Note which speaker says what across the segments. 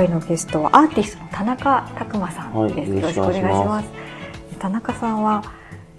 Speaker 1: 回のゲストはアーティストの田中拓馬さんです、はい、よろしくお願いします。田中さんは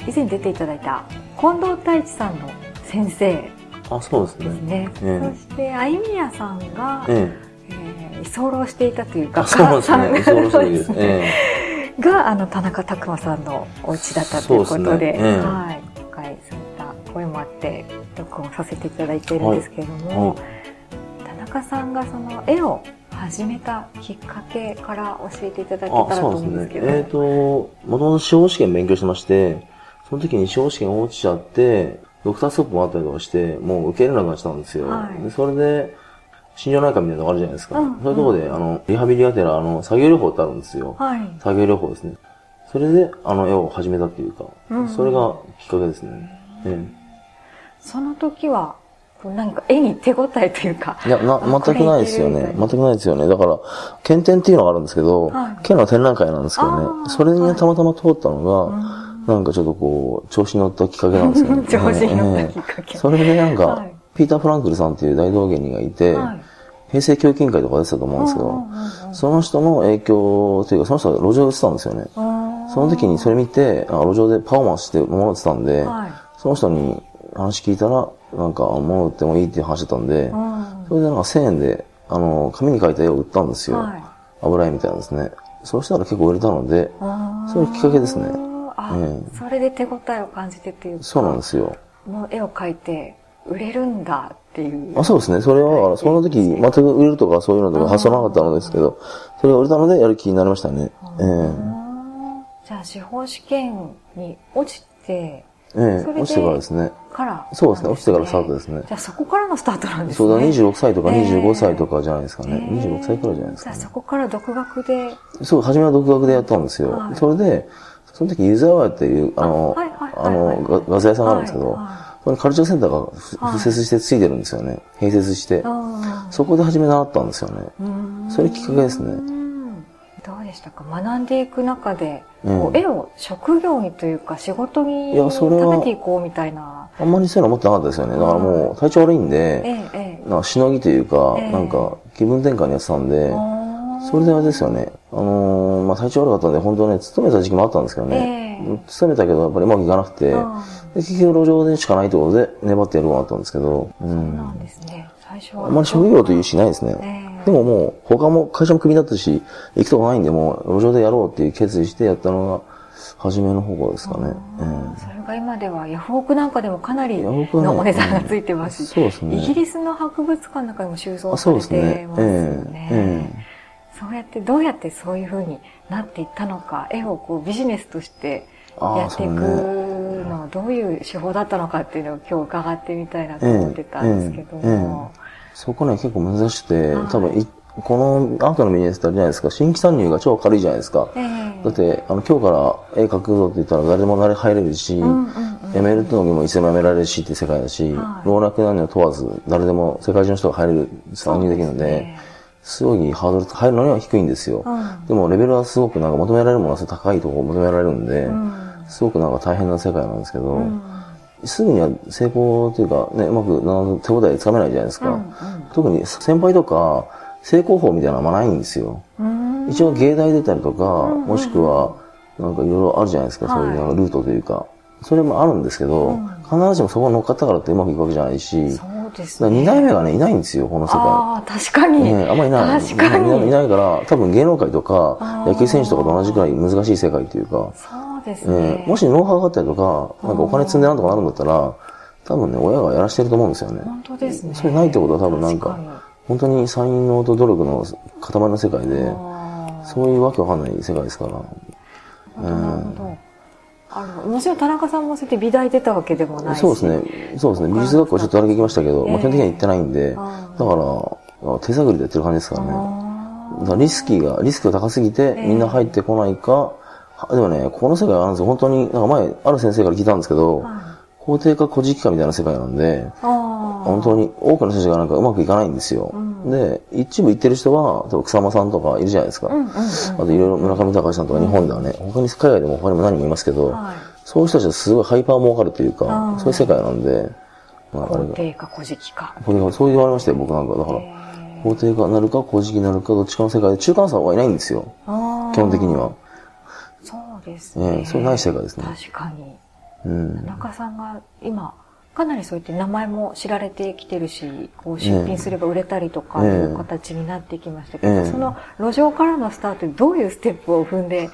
Speaker 1: 以前出ていただいた近藤太一さんの先生。
Speaker 2: あそうですね。
Speaker 1: ね、えー、そして相宮さんが、えーえー、居候していたというか
Speaker 2: そうですね。居候していです、
Speaker 1: え。ー、があの田中拓馬さんのお家だったということで、ね。えー、はい、今回そういった声もあって録音させていただいているんですけれども、はい。はい、田中さんがその絵を始めたきっかけから教えていただけたらと思うんですけど。ね、えっ、ー、と、も
Speaker 2: ともと司法試験勉強してまして、その時に司法試験落ちちゃって、ドクターストップもあったりとかして、もう受け入れなくなっちゃったんですよ。はい、でそれで、心療内科みたいなのがあるじゃないですか。うん、そういうところで、あの、リハビリがてら、あの、作業療法ってあるんですよ。はい、作業療法ですね。それで、あの、絵を始めたっていうか、うん、それがきっかけですね。うん、
Speaker 1: その時は、なんか絵に手応えというか。
Speaker 2: いや、な、全くないですよね。全くないですよね。だから、検定っていうのがあるんですけど、はい、県の展覧会なんですけどね、それにたまたま通ったのが、はい、なんかちょっとこう、調子に乗ったきっかけなんですよね。
Speaker 1: 調子に乗ったきっかけ。
Speaker 2: それでなんか、はい、ピーター・フランクルさんっていう大道芸人がいて、平成教育委員会とか出てたと思うんですけど、その人の影響というか、その人は路上で売ってたんですよね。その時にそれ見て、路上でパフォーマンスしてもらってたんで、その人に話聞いたら、なんか、物売ってもいいっていう話だったんで、うん、それでなんか1000円で、あの、紙に書いた絵を売ったんですよ。はい、油絵みたいなんですね。そうしたら結構売れたので、そういうきっかけですね。
Speaker 1: あ、えー、それで手応えを感じてっていうか。
Speaker 2: そうなんですよ。
Speaker 1: もう絵を描いて、売れるんだっていう。
Speaker 2: あそうですね。それは、その時、全く売れるとかそういうのとか発想なかったのですけど、それが売れたのでやる気になりましたね。え
Speaker 1: ー、じゃあ、司法試験に落ちて、
Speaker 2: ええ、落ちてからですね。
Speaker 1: から、
Speaker 2: そうですね、落ちてからスタートですね。
Speaker 1: じゃあそこからのスタートなんですね。
Speaker 2: そうだ、26歳とか25歳とかじゃないですかね。えー、26歳くらいじゃないですか、
Speaker 1: ね、じゃあそこから独学で。
Speaker 2: そう、初めは独学でやったんですよ。はい、それで、その時ユーザーワーっていう、あの、あの、画材屋さんがあるんですけど、そのカルチャーセンターが付設してついてるんですよね。併設して。そこで初め習ったんですよね。それきっかけですね。
Speaker 1: でしたか？学んでいく中で、こう絵を職業にというか仕事に食べていこうみたいな。
Speaker 2: あんまりそういうの思ってなかったですよね。だからもう体調悪いんで、ええ、なんかしのぎというか、え、なんか気分転換にやってたんで、それであれですよね。あのー、まあ体調悪かったんで、本当ね、勤めた時期もあったんですけどね。勤めたけど、やっぱりうまくいかなくて、で結局路上でしかないところで粘ってやるようになったんですけど。
Speaker 1: うん、そうなんですね。最初は。
Speaker 2: あんまり職業というしないですね。でももう、他も会社もクビだったし、行くとこないんで、もう路上でやろうっていう決意してやったのが、初めの方ですかね。
Speaker 1: えー、それが今ではヤフオクなんかでもかなりのお値段がついてますし、
Speaker 2: そうですね。
Speaker 1: イギリスの博物館の中でも収蔵されてますよね。そう、ねえー、そうやって、どうやってそういうふうになっていったのか、絵をこうビジネスとしてやっていくの、どういう手法だったのかっていうのを今日伺ってみたいなと思ってたんですけども。
Speaker 2: そこね、結構難しくて、多分このアートのビジネスってあるじゃないですか、新規参入が超軽いじゃないですか。えー、だって、あの、今日から絵描くぞって言ったら誰でも入れるし、うんうんうん、辞めるときもいつでも辞められるしって世界だし、はい、老若男女問わず、誰でも世界中の人が入れる、参入できるので、すごいハードル、入るのには低いんですよ。うん、でもレベルはすごくなんか求められるものは高いところ求められるんで、うん、すごくなんか大変な世界なんですけど、うんすぐには成功というか、ね、うまく手応えつかめないじゃないですか。うんうん、特に先輩とか、成功法みたいなのはあんまないんですよ。一応芸大出たりとか、うんうん、もしくは、なんかいろいろあるじゃないですか、はい、そういうルートというか。それもあるんですけど、うん、必ずしもそこに乗っかったからってうまくいくわけじゃないし、
Speaker 1: そうですね。
Speaker 2: 二代目がね、いないんですよ、この世界。あ
Speaker 1: あ、確かに。
Speaker 2: ね、あんまりいない。確かに。いないから、多分芸能界とか、野球選手とかと同じくらい難しい世界というか、
Speaker 1: そうですね。
Speaker 2: えー、もしノウハウがあったりとか、なんかお金積んでなんとかなるんだったら、多分ね、親がやらしてると思うんですよね。
Speaker 1: 本当ですね。
Speaker 2: それないってことは多分なんか、本当に才能と努力の塊の世界で、そういうわけわかんない世界ですから。
Speaker 1: なるほど。あの、もちろん田中さんもそうやって美大出たわけでもないし。
Speaker 2: そうですね。そうですね。美術学校ちょっとだけ行きましたけど、まあ基本的には行ってないんで、だから、手探りでやってる感じですからね。だリスキーが、リスクが高すぎて、みんな入ってこないか、でもね、この世界はあるんですよ。本当に、なんか前、ある先生から聞いたんですけど、法定か古事記かみたいな世界なんで、本当に多くの人たちがなんかうまくいかないんですよ。うん、で、一部行ってる人は、例えば草間さんとかいるじゃないですか。うんうんうん、あといろいろ村上隆さんとか日本ではね、他に海外でも他にも何人もいますけど、はい、そういう人たちはすごいハイパー儲かるというか、そういう世界なんで、
Speaker 1: まあ、法定か古事記か。
Speaker 2: そう言われましたよ、僕なんか。だから、法定化なるか、公式になるか、どっちかの世界で中間差はいないんですよ。基本的には。
Speaker 1: そうですね。
Speaker 2: ええ、それない世界ですね。
Speaker 1: 確かに。
Speaker 2: うん。
Speaker 1: 田中さんが今、かなりそういって名前も知られてきてるし、こう出品すれば売れたりとかいう形になってきましたけど、ええ、その路上からのスタートでどういうステップを踏んでいっ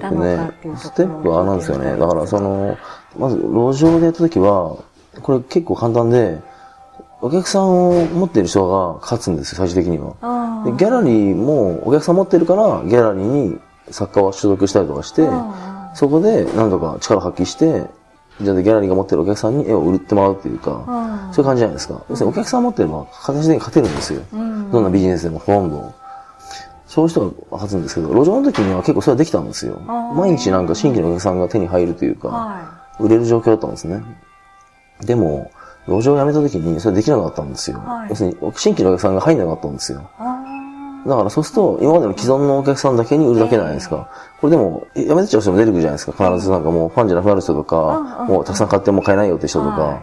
Speaker 1: たのかっていうところ
Speaker 2: ステップはなんですよね。だからその、まず路上でやった時は、これ結構簡単で、お客さんを持っている人が勝つんですよ、最終的には。でギャラリーもお客さん持ってるから、ギャラリーに作家は所属したりとかして、そこで何とか力発揮して、じゃあギャラリーが持ってるお客さんに絵を売ってもらうっていうか、そういう感じじゃないですか。要するにお客さん持ってれば形で勝てるんですよ。どんなビジネスでもほとんど。そういう人が勝つんですけど、路上の時には結構それはできたんですよ。毎日なんか新規のお客さんが手に入るというか、売れる状況だったんですね。でも、路上を辞めた時にそれできなかったんですよ。要するに新規のお客さんが入んなかったんですよ。だからそうすると、今までの既存のお客さんだけに売るだけじゃないですか。これでも、やめてっちゃう人も出てくるじゃないですか。必ずなんかもうファンじゃなくなる人とか、もうたくさん買っても買えないよって人とか。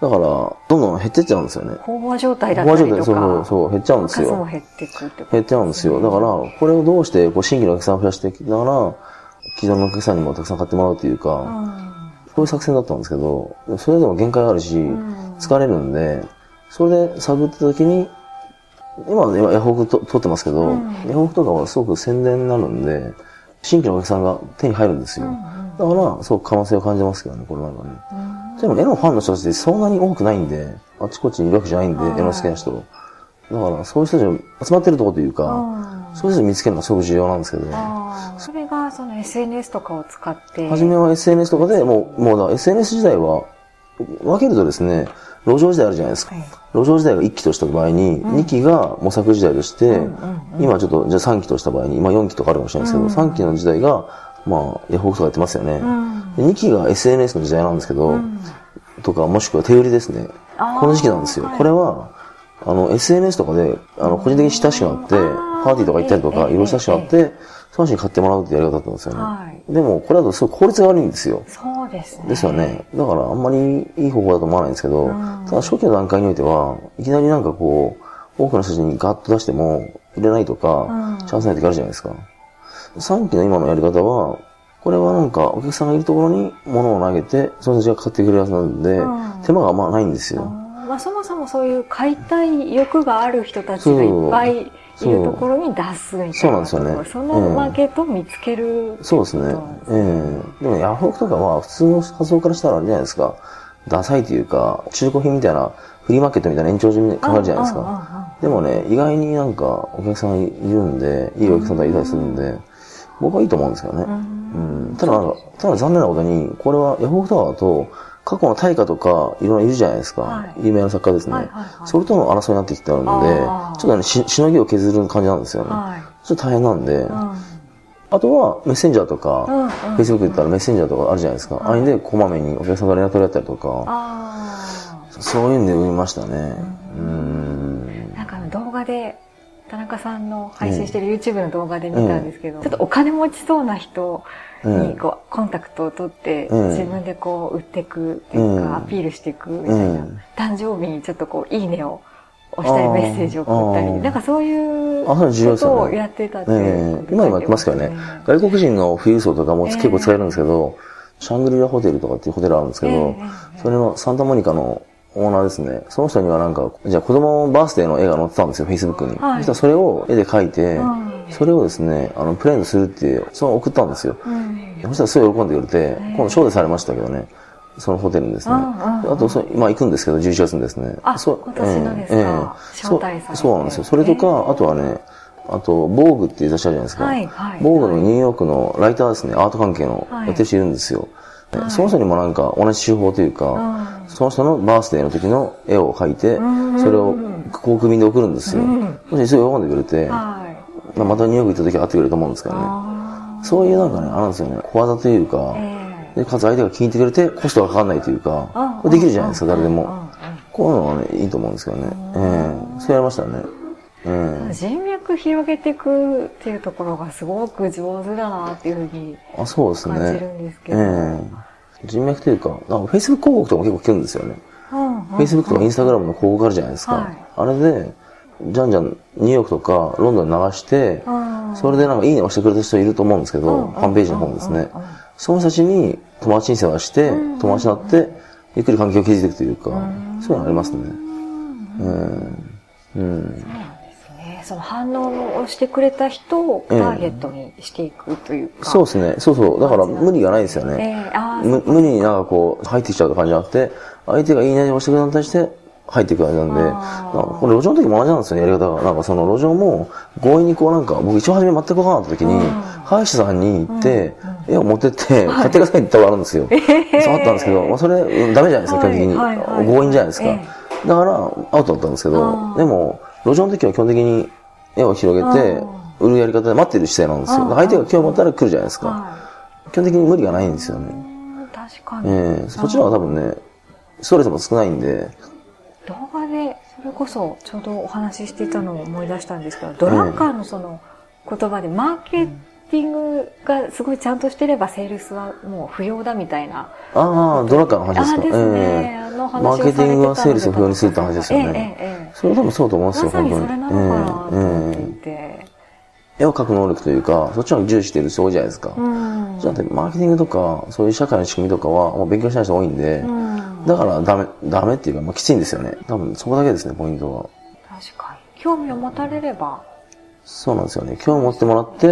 Speaker 2: だから、どんどん減ってっちゃうんですよね。
Speaker 1: 飽和状態だったりとか。飽和状態、
Speaker 2: そうそう、減っちゃうんですよ。
Speaker 1: 減ってくって
Speaker 2: 減っちゃうんですよ。だから、これをどうしてこう新規のお客さんを増やしていきながら、既存のお客さんにもたくさん買ってもらうっていうか、そういう作戦だったんですけど、それでも限界があるし、疲れるんで、それで探った時に、今はね、ヤフオクと撮ってますけど、うん、ヤフオクとかはすごく宣伝になるんで、新規のお客さんが手に入るんですよ。だから、すごく可能性を感じますけどね、これなんかね。でも絵のファンの人たちってそんなに多くないんで、あちこちにいるわけじゃないんで、絵の好きな人。だから、そういう人たち集まってるとこというか、そういう人見つけるのがすごく重要なんですけど。
Speaker 1: それが、その SNS とかを使って。
Speaker 2: 初めは SNS とかで、もう、もうだ SNS 時代は、分けるとですね、路上時代あるじゃないですか。はい、路上時代が1期とした場合に、2期が模索時代として、今ちょっと、じゃあ3期とした場合に、今4期とかあるかもしれないですけど、3期の時代が、まあ、ヤフオクとかやってますよね。2期が SNS の時代なんですけど、とか、もしくは手売りですね。この時期なんですよ。これは、あの、SNS とかで、あの、個人的に親しくなって、パーティーとか行ったりとか、いろいろ親しくなって、その人に買ってもらうってやり方だったんですよね。はい、でも、これだとすごい効率が悪いんですよ。
Speaker 1: そうですね。
Speaker 2: ですよね。だから、あんまりいい方法だと思わないんですけど、ただ初期の段階においては、いきなりなんかこう、多くの人にガッと出しても、売れないとか、チャンスない時あるじゃないですか。3期の今のやり方は、これはなんかお客さんがいるところに物を投げて、その人が買ってくれるはずなんで、手間がまあないんですよ。
Speaker 1: まあそもそもそういう買いたい欲がある人たちがいっぱいいるところに出すみたいな。
Speaker 2: そうなんですよね。
Speaker 1: そのマーケットを見つける、
Speaker 2: えー、そうですね。ええー、でもヤフオクとかは普通の発想からしたらあれじゃないですか。ダサいというか、中古品みたいな、フリーマーケットみたいな延長順に考えるじゃないですか。でもね、意外になんかお客さんいるんで、いいお客さんがいたりするんで、僕はいいと思うんですけどね。うん、ただただ残念なことに、これはヤフオクとかだと、過去の大化とか、いろんないるじゃないですか。はい、有名な作家ですね、はいはいはい。それとの争いになってきてあるので、ちょっとねし、しのぎを削る感じなんですよね。はい、ちょっと大変なんで、うん、あとはメッセンジャーとか、フェイスブックで言ったらメッセンジャーとかあるじゃないですか。あれでこまめにお客さんが連絡取り合ったりとか、そういうんで売りましたね。うん。
Speaker 1: なんか動画で、田中さんの配信してる YouTube の動画で見たんですけど、ちょっとお金持ちそうな人にこう、コンタクトを取って、自分でこう売っていくっていうか、アピールしていくみたいな、誕生日にちょっとこう、いいねを押したりメッセージを送ったり、なんかそういうことをやってたって、ね、
Speaker 2: 今もやってますからね。外国人の富裕層とかも結構使えるんですけど、シャングリラホテルとかっていうホテルあるんですけど、それのサンタモニカのオーナーですね。その人にはなんか、じゃあ子供バースデーの絵が載ってたんですよ、Facebook に。はい、そしたらそれを絵で描いて、それをですね、あの、プレゼントするって、その送ったんですよ。うん、そしたらすごい喜んでくれて、今度招待されましたけどね。そのホテルにですね。あとそ、まあ行くんですけど、11月にですね。
Speaker 1: あ、そう、今年のですか、えー、招待されて
Speaker 2: そうなんですよ。それとか、あとはね、あと、ボーグっていう雑誌あるじゃないですか。はいはい、ボーグのニューヨークのライターですね、アート関係のやってる人いるんですよ。はい、その人にもなんか同じ手法というか、その人のバースデーの時の絵を描いて、それを航空便で送るんですよ。そしてすごい喜んでくれて、まあ、またニューヨーク行った時は会ってくれると思うんですけどね。そういうなんかね、あるんですよね。小技というか、で、かつ相手が聞いてくれて、コストがかかんないというか、これできるじゃないですか、誰でも。こういうのはね、いいと思うんですけどね。ええ。そうやりましたね。
Speaker 1: 人脈広げていくっていうところがすごく上手だなっていうふうに感じるんですけど。え
Speaker 2: 人脈というか、なんか Facebook 広告とかも結構聞くんですよね。うん、Facebook とか Instagram の広告あるじゃないですか。はい、あれで、じゃんじゃんニューヨークとかロンドンに流して、それでなんかいいね押してくれた人いると思うんですけど、ホームページの方ですね。その人たちに友達に世話して、友達になって、ゆっくり関係を築いていくというか、そういうのありますね。うん。
Speaker 1: うん。その反応をしてくれた人をターゲットにしていくというか、
Speaker 2: そうですね。そうそう。だから無理がないですよね。えー、無理になんかこう入ってきちゃう感じじゃなくて、相手がいいねをしてくれたに対して入っていく感じなんで、これ路上の時も同じなんですよね、やり方が。なんかその路上も強引にこうなんか、僕一番初め全く分からなかった時に、歯医者さんに行って、絵を持ってって、買ってくださいって言ったことあるんですよ。そうあったんですけど、まあそれダメじゃないですか、基本的に。強引じゃないですか。だから、アウトだったんですけど、でも、路上の時は基本的に絵を広げて、売るやり方で待ってる姿勢なんですよ。相手が興味持ったら来るじゃないですか。基本的に無理がないんですよね。
Speaker 1: 確かに。
Speaker 2: ええそっちの方が多分ね、ストレスも少ないんで。
Speaker 1: 動画で、それこそちょうどお話ししてたのを思い出したんですけど、ドラッカーのその言葉で、マーケティングがすごいちゃんとしてればセールスはもう不要だみたいな。
Speaker 2: ああ、ドラッカーの話ですか？あですね。えー、マーケティングはセールスを不要にするって話ですよね。ええええ、それ多分そうと思うんですよ、
Speaker 1: 本当に。それなのかなと思っていて。えー
Speaker 2: 絵を描く能力というか、そっちの重視してる人多いじゃないですか。うん、じゃあ、マーケティングとか、そういう社会の仕組みとかは、もう勉強しない人多いんで、うん、だからダメ、ダメっていうか、まあ、きついんですよね。多分、そこだけですね、ポイントは。
Speaker 1: 確かに。興味を持たれれば。
Speaker 2: そうなんですよね。興味を持ってもらって、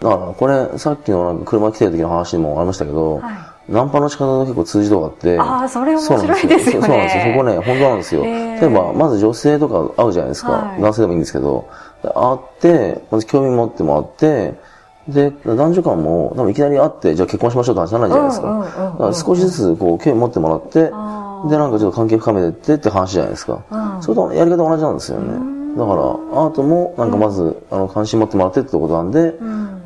Speaker 2: だから、これ、さっきのなんか車来てる時の話にもありましたけど、はいナンパの仕方が結構通じとかあって。
Speaker 1: ああ、それ面白いですよね。
Speaker 2: そうなんですよ。そこね、本当なんですよ。例えば、まず女性とか会うじゃないですか。はい、男性でもいいんですけど、会って、まず興味持ってもらって、で、男女間も、多分いきなり会って、じゃあ結婚しましょうって話じゃないじゃないですか。だから少しずつ、こう、興味持ってもらって、で、なんかちょっと関係深めてってって話じゃないですか。それとやり方同じなんですよね。だから、アートも、なんかまず、あの、関心持ってもらってってことなんで、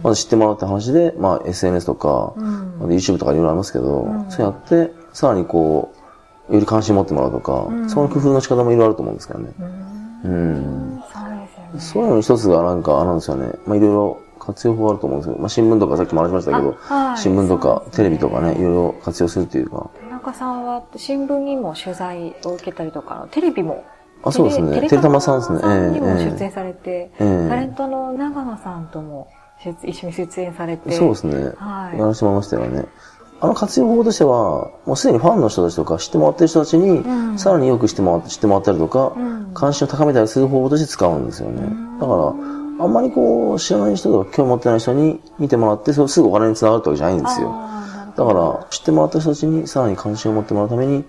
Speaker 2: まず知ってもらった話で、まあ、SNS とか、YouTube とかいろいろありますけど、そうやって、さらにこう、より関心持ってもらうとか、その工夫の仕方もいろいろあると思うんですけどね。うん。そういうの一つがなんか、あるんですよね。まあ、いろいろ活用法あると思うんですけど、まあ、新聞とかさっきも話しましたけど、はい、新聞とかテレビとかね、いろいろ活用するっていうか。
Speaker 1: 田中さんは新聞にも取材を受けたりとか、テレビも
Speaker 2: あ、そうですね。テレタマさんですね。
Speaker 1: ええにも出演されて、えー、タレントの長野さんとも一緒に出演されて。
Speaker 2: そうですね。はい。やらせてもらいましたよね。あの活用法としては、もうすでにファンの人たちとか知ってもらってる人たちに、うん、さらによく知ってもらって、知ってもらったりとか、うん、関心を高めたりする方法として使うんですよね。だから、あんまりこう、知らない人とか興味持ってない人に見てもらって、それすぐお金につながるってわけじゃないんですよ。だから、知ってもらった人たちにさらに関心を持ってもらうために、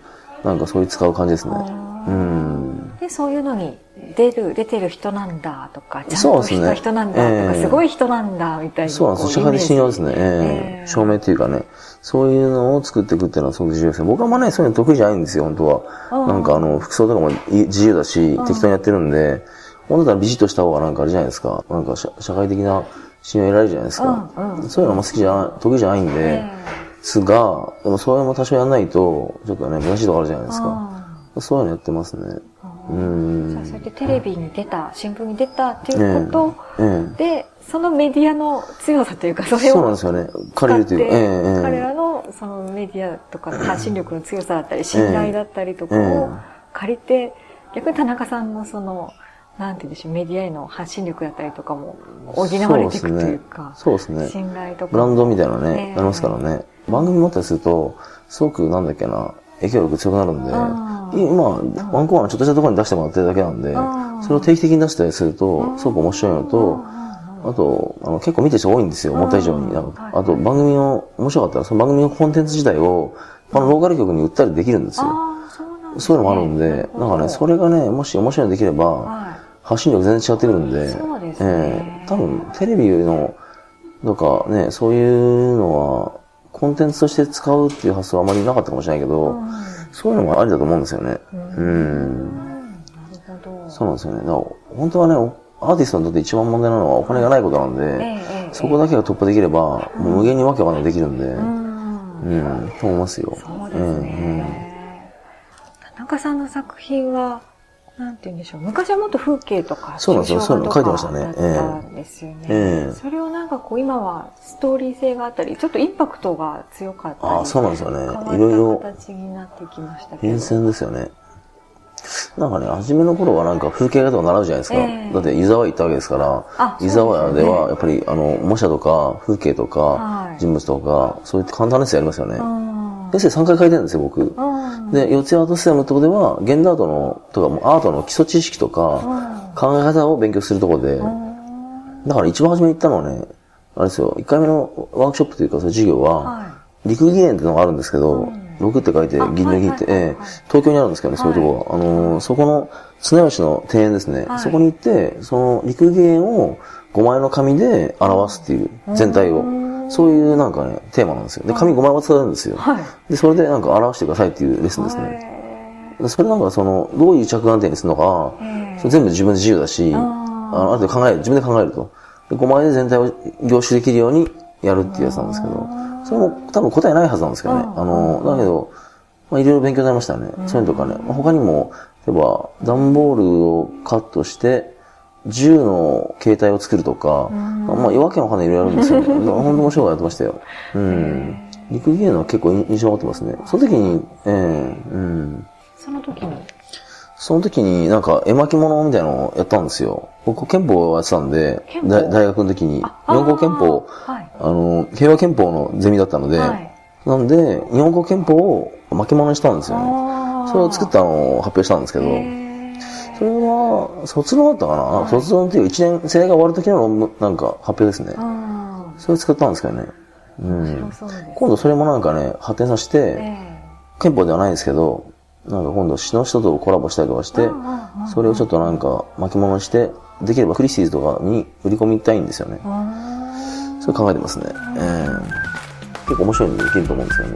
Speaker 2: なんかそういう使う感じですね。うん。
Speaker 1: で、そういうのに出る、出てる人なんだとか、ちゃんとした人なんだとか、ねえー、すごい人なんだみたいな。
Speaker 2: そうなんです社会的信用ですね。えー、えー、証明っていうかね。そういうのを作っていくっていうのはすごく重要ですね。僕はまね、そういうの得意じゃないんですよ、本当は。なんかあの、服装とかも自由だし、適当にやってるんで、本当だったらビシッとした方がなんかあれじゃないですか。なんか社会的な信用得られるじゃないですか。そういうのも好きじゃない、得意じゃないんで、えー、すが、でもそういうのも多少やらないと、ちょっとね、難しいとこあるじゃないですか。そういうのやってますね。
Speaker 1: うん。そうやってテレビに出た、新聞に出たっていうことで、そのメディアの強さというか、それを。
Speaker 2: そうなんですよね。借りるというか、
Speaker 1: ええ、彼らのそのメディアとか 発信力の強さだったり、信頼だったりとかを借りて、逆に田中さんのその、なんて言うんでしょう、メディアへの発信力だったりとかも補われていくというか、
Speaker 2: そうですね。
Speaker 1: 信頼とか。
Speaker 2: ブランドみたいなね、ありますからね。番組持ったりすると、すごくなんだっけな、影響力強くなるんで、今、ワンコアのちょっとしたところに出してもらってるだけなんで、それを定期的に出したりすると、すごく面白いのと、あと、あの結構見てる人多いんですよ、思った以上に。あと、番組の、面白かったら、その番組のコンテンツ自体を、あのローカル局に売ったりできるんですよ。そういうのもあるんで、なんかね、それがね、もし面白いのできれば、発信力全然違ってくるんで、ええ多分、テレビの、とかね、そういうのは、コンテンツとして使うっていう発想はあまりなかったかもしれないけど、そういうのもありだと思うんですよね。うん。なるほど。そうなんですよね。だから本当はね、アーティストにとって一番問題なのはお金がないことなんで、そこだけが突破できれば、もう無限にわけわかんないできるんで、うん、と思いますよ。
Speaker 1: そうですね。田中さんの作品は、なんて言うんでしょう。昔はもっと風景とか、
Speaker 2: そうなんですよ。そういうの書いてましたね。
Speaker 1: だったんですよね。ええ、それをなんかこう、今はストーリー性があったり、ちょっとインパクトが強かったり。
Speaker 2: あそうなんですよね。いろいろ。
Speaker 1: 形になってきましたけど。
Speaker 2: 変遷ですよね。なんかね、初めの頃はなんか風景画とか習うじゃないですか。えー、だって湯沢行ったわけですから、湯沢屋ではやっぱりあの、模写とか風景とか、人物とか、そういった簡単なやつやりますよね。先生3回書いてるんですよ、僕。で、四谷アートステムのところでは、現代アートの、とかもアートの基礎知識とか、考え方を勉強するところで、だから一番初めに行ったのはね、あれですよ、1回目のワークショップというか、その授業は、陸技園っていうのがあるんですけど、僕って書いて、銀の銀って、ええ、東京にあるんですけどね、そういうとこは。あのー、そこの、綱吉の庭園ですね。そこに行って、その陸芸園を5枚の紙で表すっていう、全体を。そういうなんかね、テーマなんですよ。で、紙5枚は使うんですよ。で、それでなんか表してくださいっていうレッスンですね。それなんかその、どういう着眼点にするのか、全部自分で自由だし、あの、あと考える、自分で考えると。で、5枚で全体を凝集できるようにやるっていうやつなんですけど、それも多分答えないはずなんですけどね。あの、だけど、まあ、いろいろ勉強になりましたね。そういうのとかね。まあ、他にも、例えば、段ボールをカットして、銃の形態を作るとか、まあ、夜明けの花いろいろあるんですよね。本当面白いやってましたよ。うん。陸芸能結構印象を持ってますね。その時に、ええー、うん。
Speaker 1: その時に？
Speaker 2: その時になんか絵巻物みたいなのをやったんですよ。僕憲法をやってたんで、大学の時に、日本語憲法、はい、あの、平和憲法のゼミだったので、はい、なんで、日本語憲法を巻物にしたんですよね。それを作ったのを発表したんですけど、それは、卒論だったかな、はい、卒論っていう一年生が終わる時の論文、なんか発表ですね。それ作ったんですけどね。うん。今度それもなんかね、発展させて、憲法ではないですけど、なんか今度詩の人とコラボしたりとかして、それをちょっとなんか巻物にして、できればクリスティーズとかに売り込みたいんですよね。それ考えてますね。えー、結構面白いんでできると思うんですよね。